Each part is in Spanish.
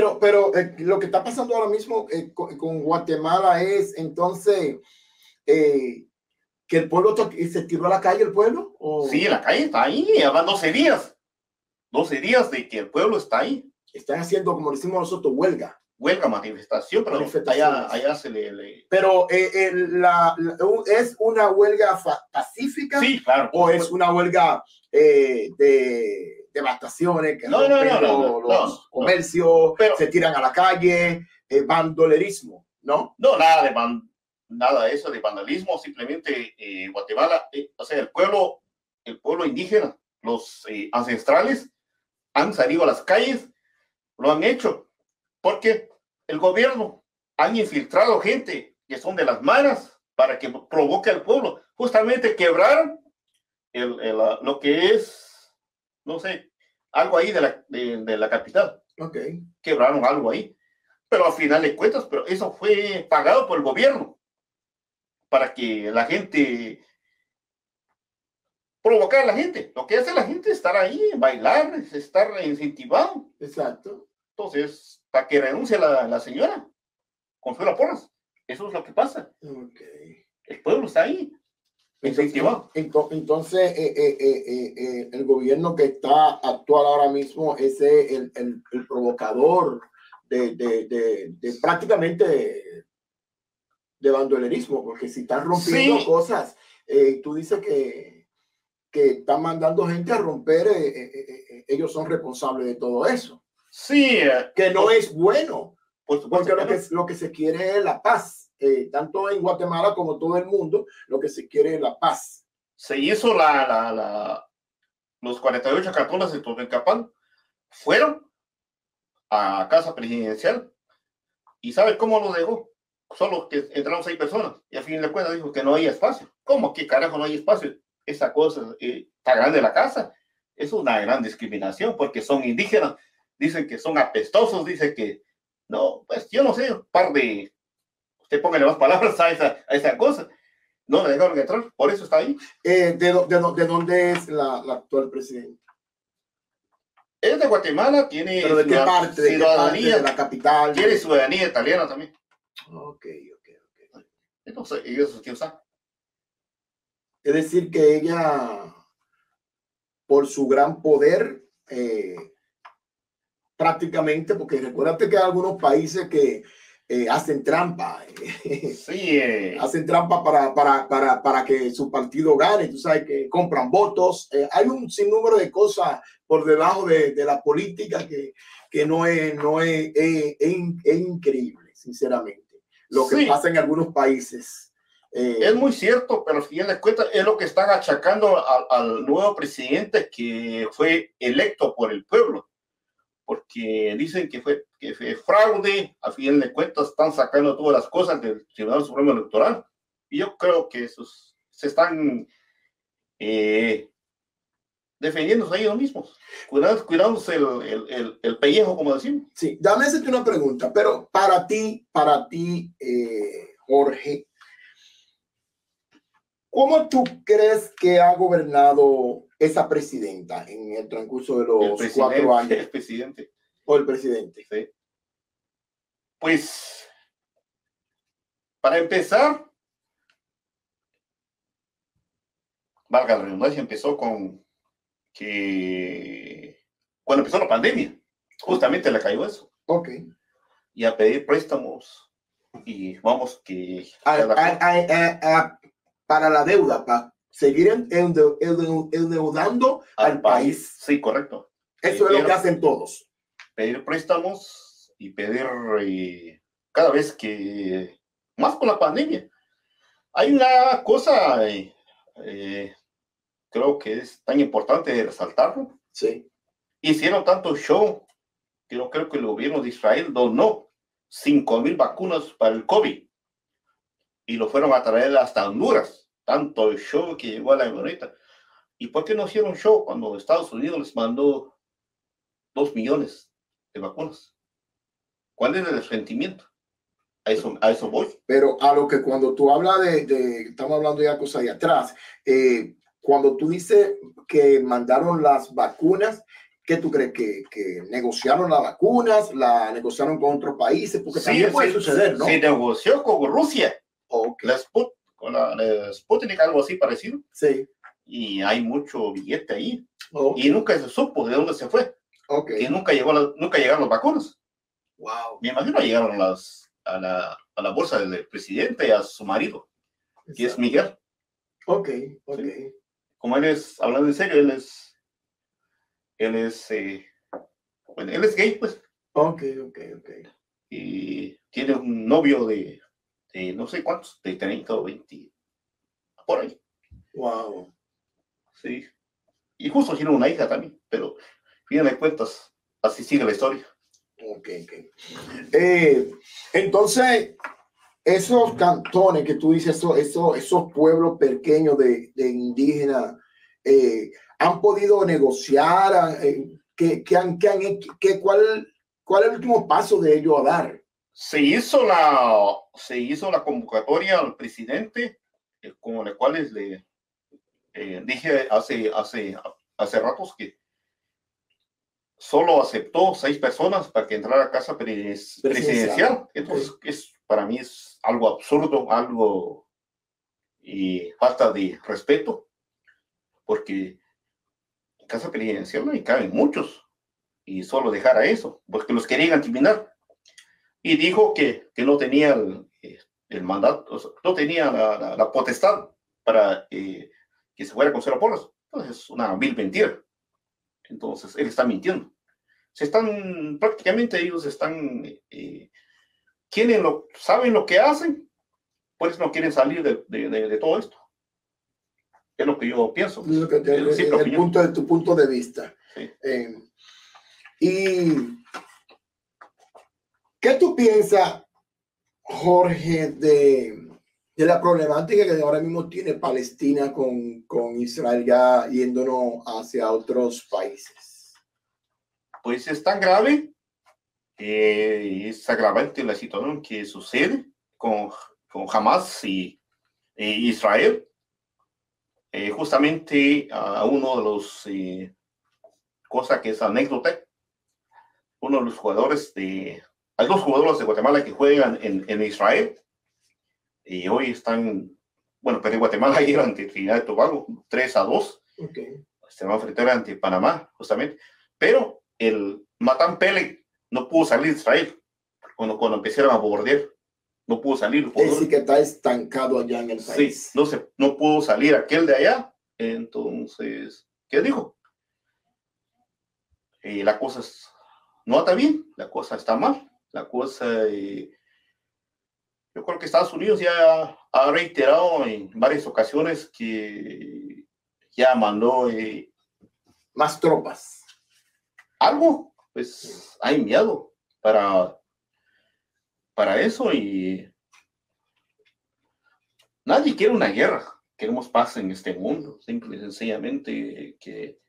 Pero, pero eh, lo que está pasando ahora mismo eh, con, con, Guatemala es entonces eh, que el pueblo se tiró a la calle, el pueblo. ¿o? Sí, la calle está ahí, van 12 días. 12 días de que el pueblo está ahí. Están haciendo, como decimos nosotros, huelga. Huelga, manifestación, pero allá, allá se le... Pero eh, la, ¿es una huelga pacífica? Sí, claro. ¿O es una huelga eh, de devastaciones que no, no, no, los comercios, se tiran a la calle, eh, bandolerismo, ¿no? No, nada de, nada de eso, de vandalismo, simplemente Guatemala, o sea, el pueblo, el pueblo indígena, los ancestrales han salido a las calles, lo han hecho, porque el gobierno han infiltrado gente que son de las maras para que provoque al pueblo. Justamente quebraron el, lo que es, no sé, algo ahí de la, de, la capital. Okay. Quebraron algo ahí. Pero al final de cuentas, pero eso fue pagado por el gobierno para que la gente provocar a la gente. Lo que hace la gente es estar ahí, bailar, estar incentivado. Exacto. Entonces, para que renuncie la, la señora, Consuela Porras. Eso es lo que pasa. Okay. El pueblo está ahí. Incentivado. Entonces, eh, eh, eh, el gobierno que está actual ahora mismo es el, el, el provocador de, de, de, prácticamente de bandolerismo, porque si están rompiendo cosas, tú dices que que están mandando gente a romper, eh, eh, eh, ellos son responsables de todo eso. Sí. que no es bueno, porque lo que, lo que se quiere es la paz. Tanto en Guatemala como todo el mundo, lo que se quiere es la paz. Se hizo la, la, la los 48 cartones de Totonicapán fueron a casa presidencial y ¿sabe cómo lo dejó? Solo que entraron seis personas y a fin de cuentas dijo que no hay espacio. ¿Cómo? ¿Qué carajo no hay espacio? esa cosa eh, está grande la casa. Es una gran discriminación porque son indígenas, dicen que son apestosos, dicen que no, pues yo no sé, un par de, usted póngale más palabras a esa, a esa cosa. No le dejaron entrar, por eso está ahí. Eh, ¿de, de, de, dónde es la, la, actual presidenta? Es de Guatemala, tiene ¿Pero de qué parte? ¿De ciudadanía, de la capital. Tiene ciudadanía italiana también. Ok, ok, ok. Entonces, ellos ¿qué usan? Es decir, que ella, por su gran poder, eh, prácticamente, porque recuérdate que hay algunos países que eh, hacen trampa. Sí, eh. hacen trampa para, para, para, para, que su partido gane. Tú sabes que compran votos. hay un sinnúmero de cosas por debajo de, de la política que, que no, es, no es, es, es, increíble, sinceramente. Lo que pasa en algunos países. Eh, es muy cierto, pero si de cuenta es lo que están achacando al nuevo presidente que fue electo por el pueblo, porque dicen que fue, que fue fraude, a fin de cuentas están sacando todas las cosas del Tribunal Supremo Electoral, y yo creo que esos se están eh, defendiéndose ellos mismos, cuidándose el, el, el, pellejo, como decimos. Sí, dame hacerte una pregunta, pero para ti, para ti, eh, Jorge, ¿Cómo tú crees que ha gobernado esa presidenta en el transcurso de los cuatro años? El presidente. O el presidente. Sí. Pues, para empezar, valga la redundancia, empezó con que cuando empezó la pandemia, justamente le cayó eso. Ok. Y a pedir préstamos y vamos que... a, para la deuda, para seguir endeudando al, país. Sí, correcto. Eso es lo que hacen todos. Pedir préstamos y pedir eh, cada vez que, más con la pandemia. Hay una cosa, eh, eh, creo que es tan importante resaltarlo. Sí. Hicieron tanto show que no creo que el gobierno de Israel donó 5 mil vacunas para el COVID y lo fueron a traer hasta Honduras tanto el show que llegó a la bonita. ¿Y por qué no hicieron show cuando Estados Unidos les mandó dos millones de vacunas? ¿Cuál es el sentimiento? A eso, a eso voy. Pero a lo que cuando tú hablas de, estamos hablando ya cosas de atrás, eh, cuando tú dices que mandaron las vacunas, ¿Qué tú crees? ¿Que, que negociaron las vacunas? ¿La negociaron con otros países? Porque también puede suceder, ¿no? Se negoció con Rusia. Ok. La, Sput- la, la Sputnik, algo así parecido. Sí. Y hay mucho billete ahí. Ok. Y nunca se supo de dónde se fue. Y nunca, llegó la- nunca llegaron las vacunas. Wow. Me imagino llegaron las, a, la, a la bolsa del presidente y a su marido, que es Miguel. Ok, ok. Como él es, hablando en serio, él es, él es, eh, bueno, él es gay, pues, Ok, ok, ok. y tiene un novio de, de no sé cuántos, de 30 o 20, por ahí, Wow. sí. Y justo tiene una hija también, pero, fin de cuentas, así sigue la historia. Ok, ok. Eh, entonces, esos cantones que tú dices, esos, esos, esos pueblos pequeños de, de indígenas, eh, han podido negociar, eh, ¿qué, qué han, qué han cuál, ¿Cuál es el último paso de ellos a dar? Se hizo la, se hizo la convocatoria al presidente, eh, con la cual le eh, dije hace, hace, hace ratos que solo aceptó seis personas para que entrara a casa pres- presidencial. Entonces, es, para mí es algo absurdo, algo y falta de respeto, porque en casa presidencial no caben muchos y solo dejar a eso, porque los querían eliminar. Y dijo que, que no tenía el, eh, el mandato, no tenía la, la- la potestad para eh, que se fuera con cero porras. Entonces es una vil mentira. Entonces él está mintiendo. Se están, prácticamente ellos están, eh, quieren lo, saben lo que hacen, pues no quieren salir de, de- de- de todo esto. Es lo que yo pienso. Es lo que te- Eh, el, punto de tu punto de vista. Sí. Eh, y ¿qué tú piensas, Jorge, de, de la problemática que ahora mismo tiene Palestina con, con Israel ya yéndonos hacia otros países? pues es tan grave, es agravante la situación que sucede con, con Hamas y, e Israel. Eh, justamente a uno de los, eh, cosa que es anécdota, uno de los jugadores de, hay dos jugadores de Guatemala que juegan en, en Israel y hoy están, bueno, pero Guatemala ayer ante Trinidad y Tobago, 3 a 2 Ok. se va a enfrentar ante Panamá, justamente. Pero el Matan Pele no pudo salir de Israel cuando, cuando empezaron a bombardear. No pudo salir. Es decir, que está estancado allá en el Sí, país. no, se, no pudo salir aquel de allá. Entonces, ¿qué dijo? Eh, la cosa es- no está bien, la cosa está mal. La cosa, eh, yo creo que Estados Unidos ya ha reiterado en varias ocasiones que ya mandó eh, Más tropas. algo, pues ha enviado para, para eso y nadie quiere una guerra. Queremos paz en este mundo, simple y sencillamente que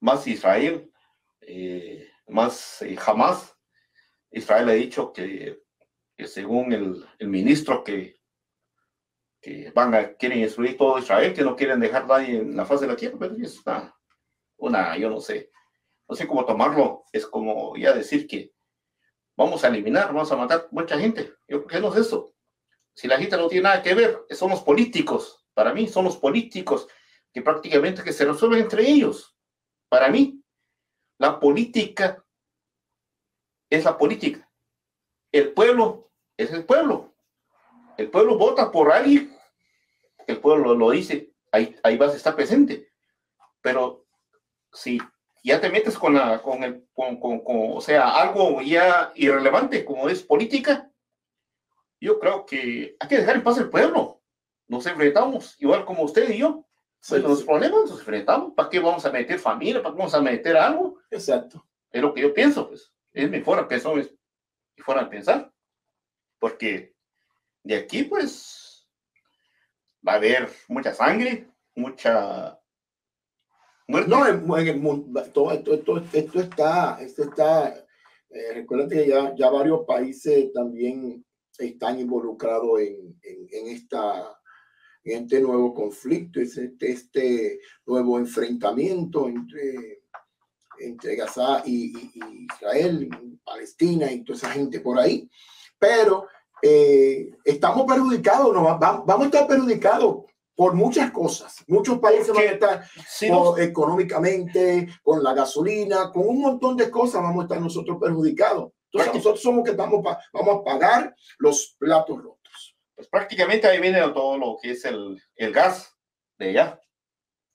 más Israel, eh, más eh, jamás. Israel ha dicho que, que según el, el ministro que, que van a, quieren destruir todo Israel, que no quieren dejar nadie en la faz de la tierra, pero es una, una, yo no sé, no sé cómo tomarlo, es como ya decir que vamos a eliminar, vamos a matar mucha gente. Yo creo que no es eso. Si la gente no tiene nada que ver, son los políticos. Para mí son los políticos que prácticamente que se resuelven entre ellos. Para mí, la política es la política. El pueblo es el pueblo. El pueblo vota por alguien. El pueblo lo dice. Ahí, ahí vas a estar presente. Pero si ya te metes con la, con el, con, con, con, o sea, algo ya irrelevante como es política, yo creo que hay que dejar en paz el pueblo. Nos enfrentamos, igual como usted y yo. Sí, Pues los sí. problemas nos enfrentamos. ¿Para qué vamos a meter familia? ¿Para qué vamos a meter algo? Exacto. Es lo que yo pienso, pues. Es forma de pensar, es forma de pensar. Porque de aquí, pues, va a haber mucha sangre, mucha muerte. No, en, el mundo, todo esto, esto, esto está, esto está, eh, recuérdate que ya, ya varios países también están involucrados en, en, en esta, en este nuevo conflicto, este, este nuevo enfrentamiento entre entre Gaza y, Israel, Palestina y toda esa gente por ahí. Pero eh, estamos perjudicados, no, vamos a estar perjudicados por muchas cosas. Muchos países van a estar económicamente, con la gasolina, con un montón de cosas vamos a estar nosotros perjudicados. Entonces nosotros somos que estamos vamos a pagar los platos rotos. Pues prácticamente ahí viene todo lo que es el, el gas de allá.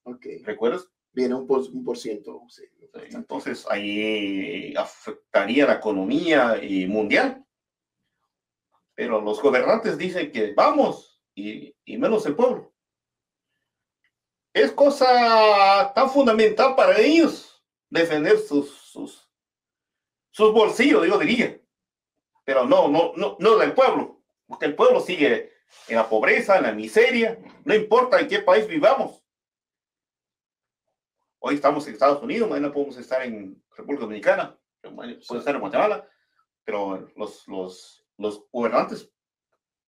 Okay. ¿Recuerdas? Viene un por, un por ciento. Entonces ahí afectaría la economía mundial. Pero los gobernantes dicen que vamos y, y menos el pueblo. Es cosa tan fundamental para ellos defender sus, sus, sus bolsillos, digo, diría. Pero no, no, no, no del pueblo, porque el pueblo sigue en la pobreza, en la miseria, no importa en qué país vivamos. Hoy estamos en Estados Unidos, mañana podemos estar en República Dominicana, podemos estar en Guatemala, pero los, los, los gobernantes,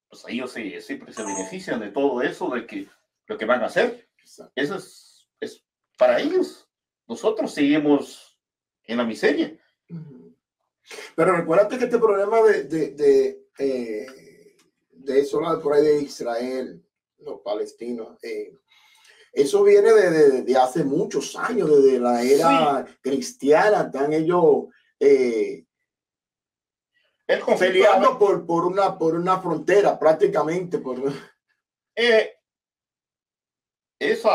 pues ellos siempre se benefician de todo eso, de que lo que van a hacer. Eso es, es para ellos. Nosotros seguimos en la miseria. Pero recuérdate que este problema de, de, de, eh, de eso por ahí de Israel, los palestinos, eh, eso viene de, de, hace muchos años, desde la era cristiana, están ellos eh, peleando por, por, una, por una frontera prácticamente. Por... Eh, eso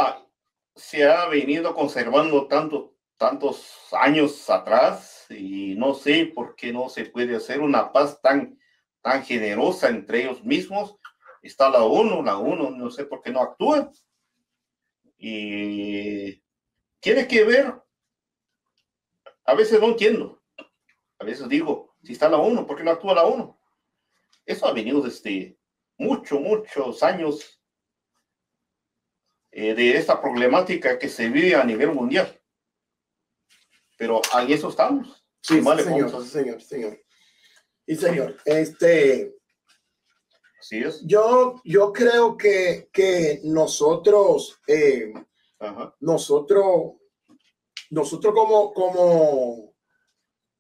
se ha venido conservando tanto, tantos años atrás y no sé por qué no se puede hacer una paz tan, tan generosa entre ellos mismos. Está la ONU, la ONU no sé por qué no actúa. Y tiene que ver, a veces no entiendo, a veces digo, si está la ONU, ¿por qué no actúa la ONU? Eso ha venido desde muchos, muchos años eh, de esta problemática que se vive a nivel mundial. Pero ahí eso estamos. Sí, señor, señor, señor. Y señor, este, yo, yo creo que, que nosotros, eh, nosotros, nosotros como, como,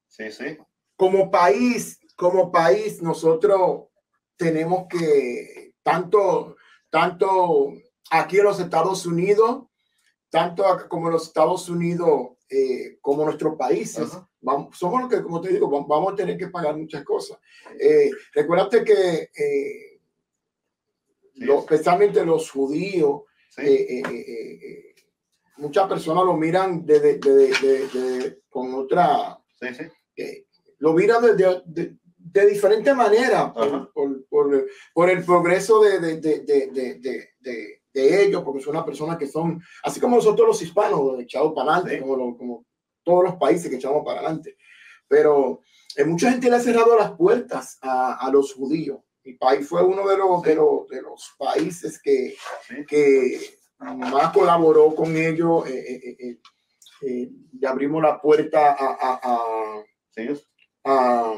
sí, sí. como país, como país, nosotros tenemos que, tanto, tanto aquí en los Estados Unidos, tanto como en los Estados Unidos, eh, como nuestros países, vamos, somos los que, como te digo, vamos a tener que pagar muchas cosas. Eh, recuérdate que eh, especialmente los judíos, eh, eh, muchas personas lo miran de, de, con otra, lo miran de, de, diferente manera por, por, por, el progreso de, ellos, porque son personas que son, así como nosotros los hispanos, echados para adelante, como, como todos los países que echamos para adelante. Pero mucha gente le ha cerrado las puertas a, a los judíos mi país fue uno de los, de los, de los países que, que más colaboró con ellos. Eh, eh, eh, eh y abrimos la puerta a, a, a,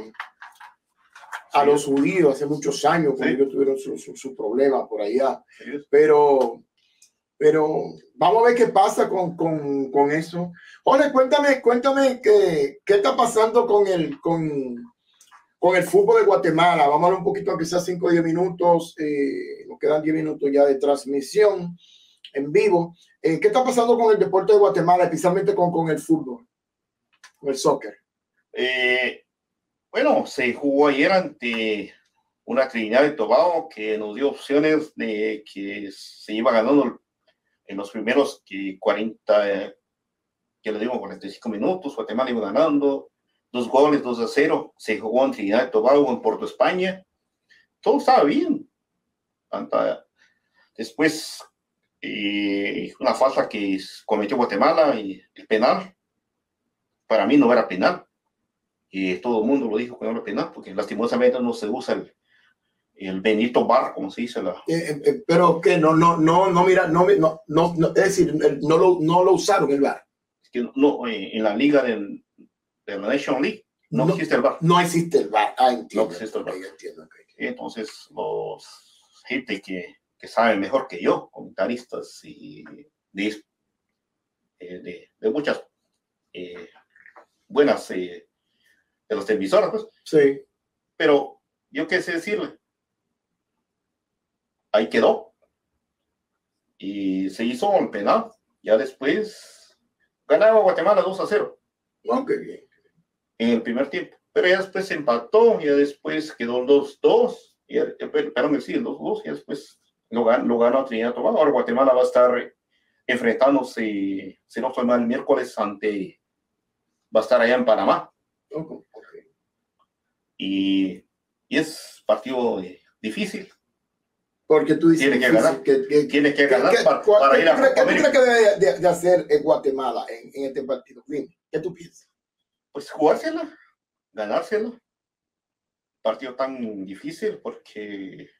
a, los judíos hace muchos años, cuando ellos tuvieron su, su, su, problema por allá. Pero, pero vamos a ver qué pasa con, con, con eso. Jorge, cuéntame, cuéntame qué, qué está pasando con el, con, con el fútbol de Guatemala. Vamos a hablar un poquito, aunque sea 5 o 10 minutos. Eh, nos quedan 10 minutos ya de transmisión en vivo. Eh, ¿Qué está pasando con el deporte de Guatemala, especialmente con, con el fútbol, con el soccer? Eh, bueno, se jugó ayer ante una Trinidad de Tobago que nos dio opciones de que se iba ganando en los primeros 40, que le digo, 45 minutos. Guatemala iba ganando dos goles, dos a cero. Se jugó en Trinidad y Tobago, en Puerto España. Todo estaba bien. Después, eh, una falta que cometió Guatemala y el penal. Para mí no era penal. Y todo el mundo lo dijo que no era penal, porque lastimosamente no se usa el, el Benito Bar, como se dice. La... Eh, eh, pero que no, no, no, no, mira, no, no, no, es decir, no lo, no lo usaron el bar. Es que no, en la liga del, de la Nation League, no, existe el VAR. No existe el VAR. Ah, entiendo. No existe el VAR. Entonces, los gente que, que sabe mejor que yo, comentaristas y de, eh, de, de muchas eh, buenas eh, de los televisores, pues. Sí. Pero yo qué sé decirle. Ahí quedó. Y se hizo el penal. Ya después ganaba Guatemala 2 a 0. Oh, qué bien. En el primer tiempo. Pero ya después se empató, ya después quedó el 2-2. Y, perdón, sí, el 2-2. Y después lo ganó, lo ganó Trinidad Tobago. Ahora Guatemala va a estar enfrentándose, si no fue mal, el miércoles ante. Va a estar allá en Panamá. Oh, y, y es partido eh, difícil. Porque tú dices tiene que ganar, que, que, tiene que ganar que, para, ¿qué, para ir a Copa ¿qué tú crees que debe de, de hacer en Guatemala en, en este partido? ¿qué tú piensas? Pues jugársela, ganársela. Partido tan difícil porque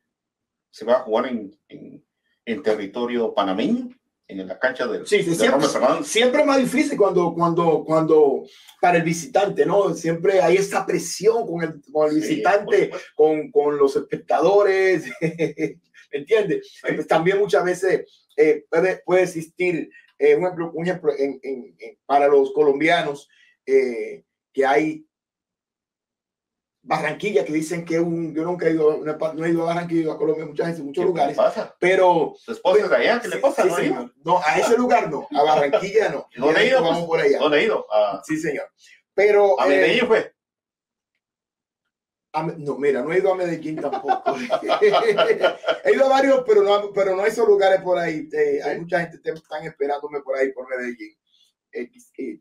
se va a jugar en, en, en territorio panameño, en la cancha del Sí, sí, de siempre, siempre es más difícil cuando, cuando, cuando para el visitante, ¿no? Siempre hay esa presión con el, con el visitante, con, con los espectadores, ¿me entiendes? Sí. Pues también muchas veces eh, puede, puede existir, eh, un ejemplo, un ejemplo en, en- en- para los colombianos, eh, que hay Barranquilla que dicen que un, yo nunca he ido, no he ido a Barranquilla, he ido a Colombia, muchas veces, en muchos ¿Qué lugares, pasa? pero Su esposa es allá, ¿qué le Sí, pasa? sí, ¿No ido? No, a ese lugar no, a Barranquilla no. ¿Dónde Ya ido, Vamos pues? por allá. ¿Dónde ha ido? A, Sí, señor. Pero a eh, Medellín fue. A no, mira, no he ido a Medellín tampoco. he ido a varios, pero no, pero no a esos lugares por ahí. Eh, Hay mucha gente que están esperándome por ahí por Medellín. Eh,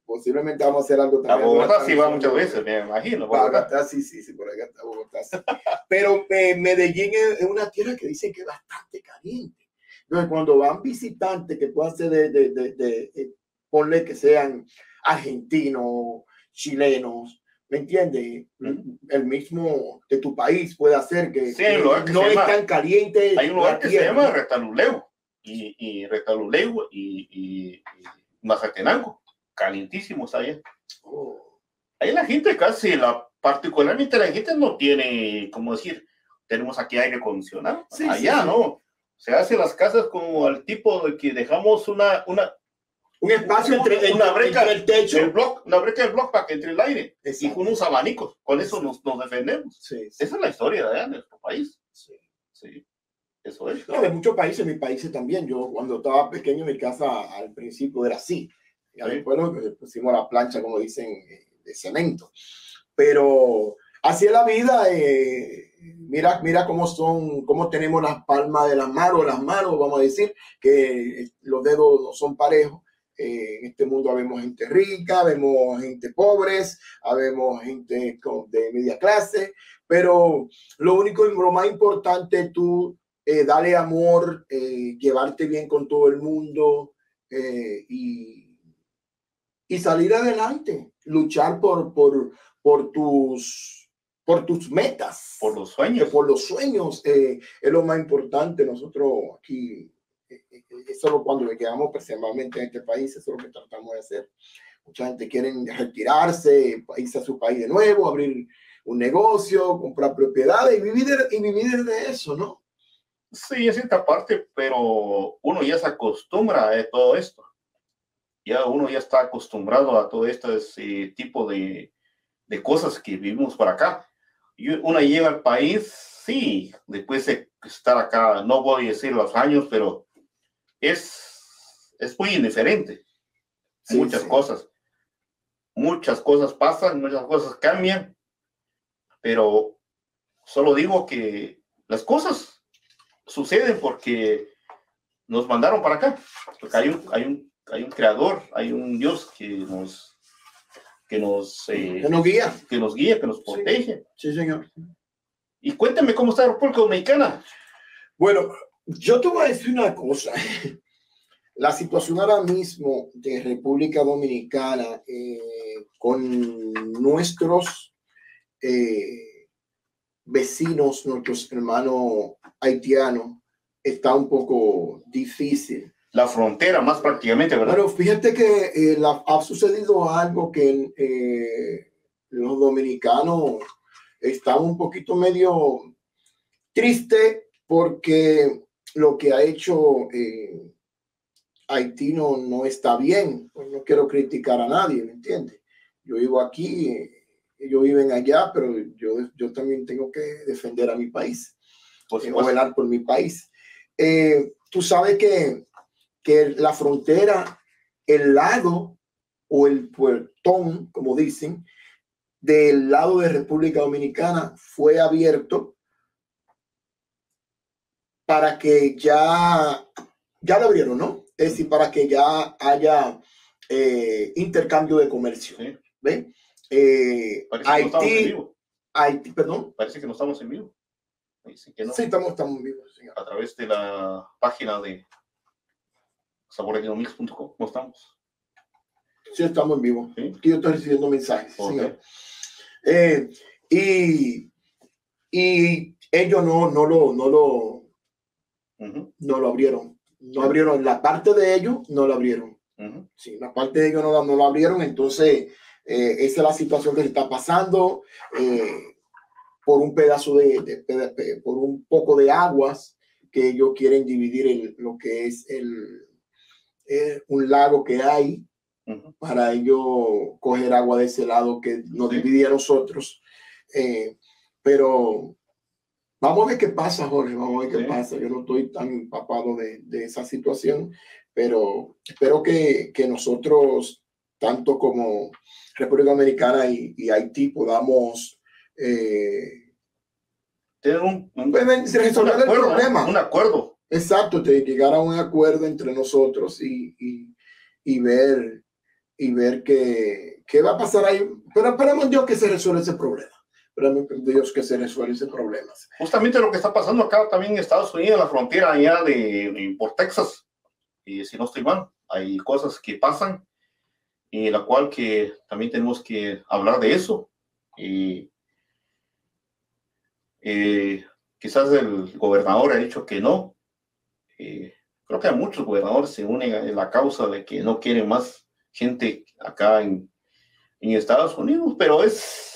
posiblemente vamos a hacer algo A también. Bogotá Una sí va muchas veces, me imagino. Bogotá. Bogotá, sí, sí, sí, por acá está Bogotá. sí. Pero eh, Medellín es, es una tierra que dicen que es bastante caliente. Entonces, cuando van visitantes que puedan ser de, de, de, de- eh, ponle que sean argentinos, chilenos, ¿me entiendes? El mismo de tu país puede hacer que, Sí, no es llama- tan caliente. Hay un lugar que se llama. Retaluleu y, y Retaluleu y, y, y Mazatenango, calientísimos allá. Oh, Ahí la gente casi, la, particularmente la gente no tiene, como decir, tenemos aquí aire acondicionado. Sí, allá, sí. ¿no? Se hacen las casas como al tipo de que dejamos una, una, Un espacio entre, Una breca entre el techo. el block, una brecha del block para que entre el aire y Exacto. con unos abanicos. Con eso nos, nos defendemos. Sí, sí, Esa es la historia de de nuestro país. sí. Sí, eso es. No, de muchos países, mis países también. Yo cuando estaba pequeño, mi casa al principio era así. Y después lo que pusimos la plancha, como dicen, eh, de cemento. Pero así es la vida. eh, mira, mira cómo son, cómo tenemos las palmas de las manos, las manos, vamos a decir, que eh, los dedos no son parejos. Eh, en este mundo vemos gente rica, vemos gente pobres, vemos gente con- de media clase, pero lo único, lo más importante es tú eh, darle amor, eh, llevarte bien con todo el mundo eh, y, y salir adelante, luchar por, por, por, tus, por tus metas, Por los sueños. por los sueños, eh, es lo más importante. Nosotros aquí, eso es lo cuando llegamos principalmente en este país, eso es lo que tratamos de hacer. Mucha gente quiere retirarse, irse a su país de nuevo, abrir un negocio, comprar propiedades y vivir, y vivir de eso, ¿no? Sí, es cierta parte, pero uno ya se acostumbra a todo esto. Ya uno ya está acostumbrado a todo este tipo de, de cosas que vivimos por acá. Y uno llega al país, sí, después de estar acá, no voy a decir los años, pero es, es muy indiferente. Sí, muchas sí. cosas. Muchas cosas pasan, muchas cosas cambian, pero solo digo que las cosas suceden porque nos mandaron para acá. Porque hay un, hay un, hay un creador, hay un Dios que nos, que nos, eh, Que nos guía. que nos guía, que nos protege. Sí, señor. Y cuéntame cómo está la República Dominicana. Bueno, yo te voy a decir una cosa. La situación ahora mismo de República Dominicana eh, con nuestros eh, vecinos, nuestros hermanos haitianos, está un poco difícil. La frontera, más prácticamente, ¿verdad? Bueno, fíjate que eh, la- ha sucedido algo que eh, los dominicanos están un poquito medio triste porque lo que ha hecho eh, Haití no, no está bien. Pues no quiero criticar a nadie, ¿me entiendes? yo vivo aquí, ellos viven allá, pero yo, yo también tengo que defender a mi país, Por eh, o velar por mi país. Eh, tú sabes que, que la frontera, el lado o el puertón, como dicen, del lado de República Dominicana fue abierto para que ya, ya lo abrieron, ¿no? Es decir, para que ya haya eh, intercambio de comercio. Sí. ¿Ve? Eh, Parece que no estamos en Haití, vivo. Haití, perdón. Parece que no estamos en vivo. Dicen que no. Sí, estamos, estamos vivos, señor. A través de la página de saboreginomix.com. No estamos. Sí, estamos en vivo. Sí. Aquí yo estoy recibiendo mensajes. Ok. señor. Eh, y, y ellos no, no, lo, no, lo, No lo abrieron. No abrieron la parte de ellos, no lo abrieron. Sí, la parte de ellos no, lo abrieron. Entonces, eh, esa es la situación que se está pasando. eh, por un pedazo de, de- por un poco de aguas que ellos quieren dividir el- lo que es el, eh, un lago que hay para ellos coger agua de ese lado que nos Sí. dividía a nosotros. Eh, pero vamos a ver qué pasa, Jorge, vamos a ver qué Sí. pasa. Yo no estoy tan empapado de, de esa situación, pero espero que, que nosotros, tanto como República Dominicana y, y Haití, podamos eh, Tienen un, un- pues, resolver un el problema. Un acuerdo. Exacto, de llegar a un acuerdo entre nosotros y, y, y ver y ver qué, qué va a pasar ahí. Pero esperemos Dios que se resuelva ese problema. Esperemos Dios que se resuelva ese problema. Justamente lo que está pasando acá también en Estados Unidos, en la frontera allá de, de- por Texas. Y si no estoy mal, hay cosas que pasan y la cual que también tenemos que hablar de eso. Y eh, quizás el gobernador ha dicho que no. Eh, creo que muchos gobernadores se unen a la causa de que no quieren más gente acá en, en Estados Unidos, pero es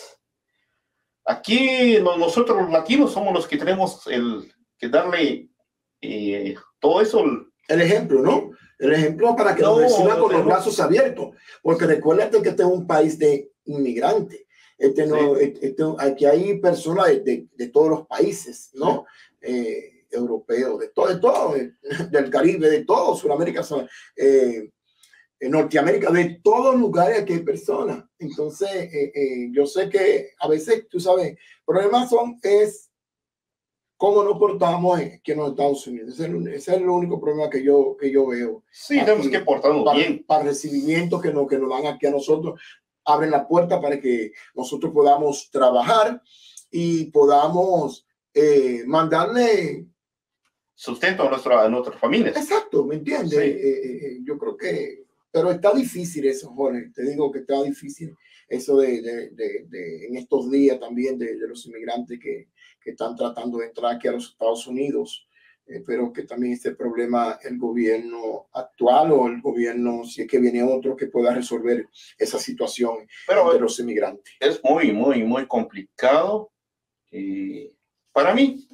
aquí nosotros los latinos somos los que tenemos el que darle eh, todo eso. el- El ejemplo, ¿no? El ejemplo para que No, nos reciban con los brazos abiertos. Porque recuérdate que este es un país de inmigrantes. Este no, este- aquí hay personas de, de- de todos los países, ¿no? Eh, europeos, de todo, de todo, del Caribe, de todo, Sudamérica, eh, en Norteamérica, de todos lugares que hay personas. Entonces, eh, eh, yo sé que a veces, tú sabes, problemas son, es cómo nos portamos aquí en los Estados Unidos. Ese es, el, ese es el único problema que yo, que yo veo. Sí, tenemos que portarnos Para, bien. para el recibimiento que nos, que nos dan aquí a nosotros, abren la puerta para que nosotros podamos trabajar y podamos eh, mandarle Sustento a, nuestra, a nuestras familias. Exacto, ¿me entiendes? Sí. Eh, eh, eh, yo creo que, pero está difícil eso, Jorge. Te digo que está difícil eso de, de, de- de- en estos días también de, los inmigrantes que, que están tratando de entrar aquí a los Estados Unidos. Eh, pero que también este problema el gobierno actual o el gobierno, si es que viene otro, que pueda resolver esa situación Pero de los inmigrantes. es muy, muy, muy complicado. Y para mí,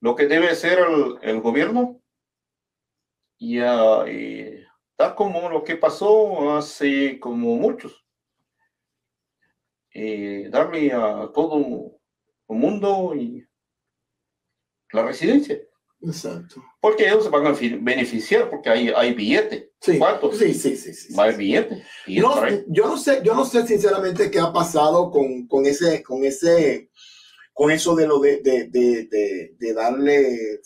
lo que debe hacer el, el gobierno, ya eh, tal como lo que pasó hace como muchos, eh, darle a todo el mundo y la residencia, Exacto. porque ellos se van a fi- beneficiar, porque hay, hay billete, Sí, ¿Cuántos? sí, sí, sí. sí, va a haber billete. No, yo no sé, yo no sé sinceramente qué ha pasado con, con ese, con ese, con eso de lo de, de, de, de, de darle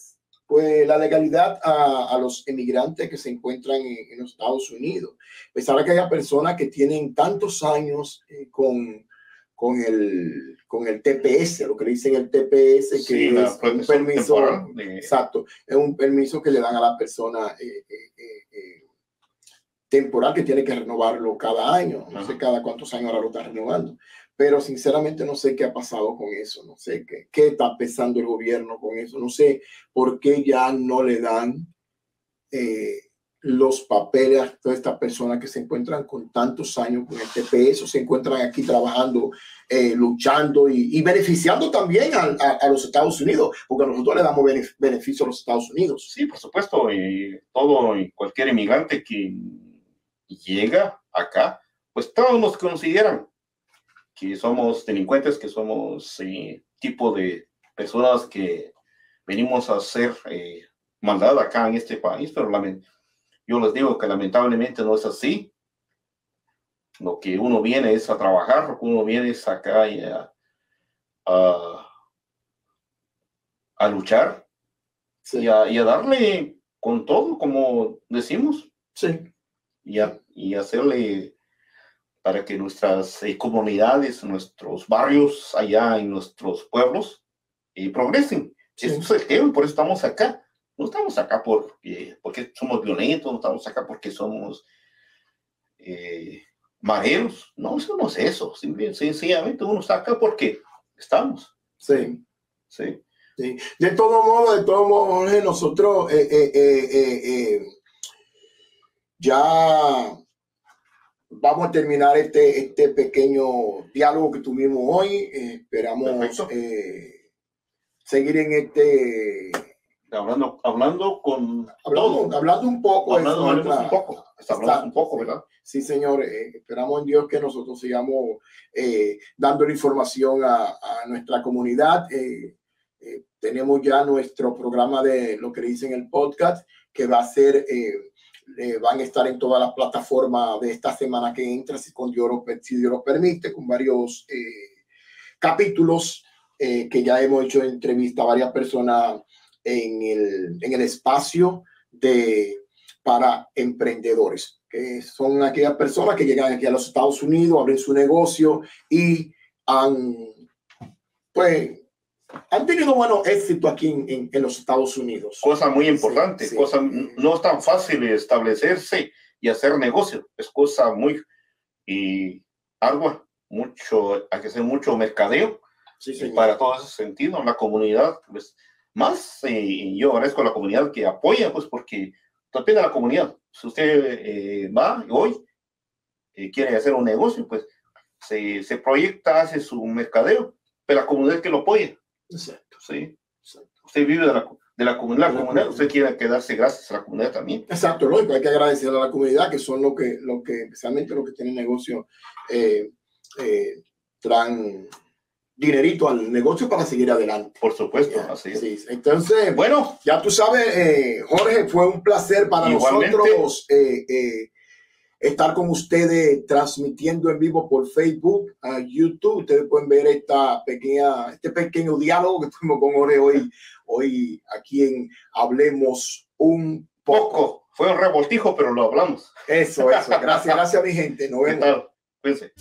pues la legalidad a, a los emigrantes que se encuentran en, en los Estados Unidos. Pensar que haya personas que tienen tantos años eh, con, con el con el TPS, lo que le dicen el TPS, que Sí, es un permiso, de- exacto, es un permiso que le dan a la persona eh, eh, temporal que tiene que renovarlo cada año. No sé cada cuántos años ahora lo está renovando. Pero sinceramente no sé qué ha pasado con eso. No sé qué, qué está pensando el gobierno con eso. No sé por qué ya no le dan eh, los papeles a todas estas personas que se encuentran con tantos años con el TPS o se encuentran aquí trabajando, eh, luchando y, y beneficiando también a, a- a los Estados Unidos, porque nosotros le damos benef- beneficio a los Estados Unidos. Sí, por supuesto, y todo cualquier inmigrante que llega acá pues todos nos consideran que somos delincuentes, que somos eh, tipo de personas que venimos a hacer eh, maldad acá en este país, pero yo les digo que lamentablemente no es así. Lo que uno viene es a trabajar, lo que uno viene es acá y a, a, luchar y, a, y, a, darle con todo, como decimos. Sí. Y, a, y hacerle para que nuestras eh, comunidades, nuestros barrios allá en nuestros pueblos eh, progresen. Eso es el tema, por eso estamos acá. No estamos acá por, porque somos violentos, no estamos acá porque somos eh, mareros. No, eso no es eso. sencillamente uno está acá porque estamos. Sí. Sí. sí. De todo modo, de todo modo, nosotros eh, eh, ya vamos a terminar este, este pequeño diálogo que tuvimos hoy. esperamos seguir en este hablando, hablando con hablando, hablando un poco, hablando, un poco, hablando un poco, ¿verdad? Sí, señor. Eh, esperamos en Dios que nosotros sigamos eh, dando la información a, a nuestra comunidad. Eh, tenemos ya nuestro programa de lo que dicen el podcast, que va a ser, van a estar en todas las plataformas de esta semana que entra, si, con Dios, si Dios lo permite, con varios capítulos que ya hemos hecho entrevista a varias personas en el, en el espacio de, para emprendedores, que son aquellas personas que llegan aquí a los Estados Unidos, abren su negocio y han, pues, han tenido bueno éxito aquí en, en, los Estados Unidos. Cosa muy importante, cosa no es tan fácil establecerse y hacer negocio, es cosa muy y ardua, mucho, hay que hacer mucho mercadeo sí, para todo ese sentido, la comunidad, pues más eh, yo agradezco a la comunidad que apoya, pues porque depende de la comunidad. Si usted eh, va hoy, y eh, quiere hacer un negocio, pues se, se, proyecta, hace su mercadeo, pero la comunidad que lo apoya. Exacto. Sí. Usted vive de la, de la comunidad, la comunidad, usted quiere quedarse gracias a la comunidad también. Exacto, lógico, hay que agradecer a la comunidad, que son lo que, lo que especialmente los que tienen negocio, eh, eh, traen dinerito al negocio para seguir adelante. Por supuesto, así es. Entonces, bueno, ya tú sabes, eh, Jorge, fue un placer para nosotros eh, eh, estar con ustedes transmitiendo en vivo por Facebook, a YouTube. Ustedes pueden ver esta pequeña, este pequeño diálogo que tuvimos con Jorge hoy, hoy aquí en Hablemos un poco. Fue un revoltijo, pero lo hablamos. Eso, eso. Gracias, gracias, mi gente. Nos vemos. Cuídense.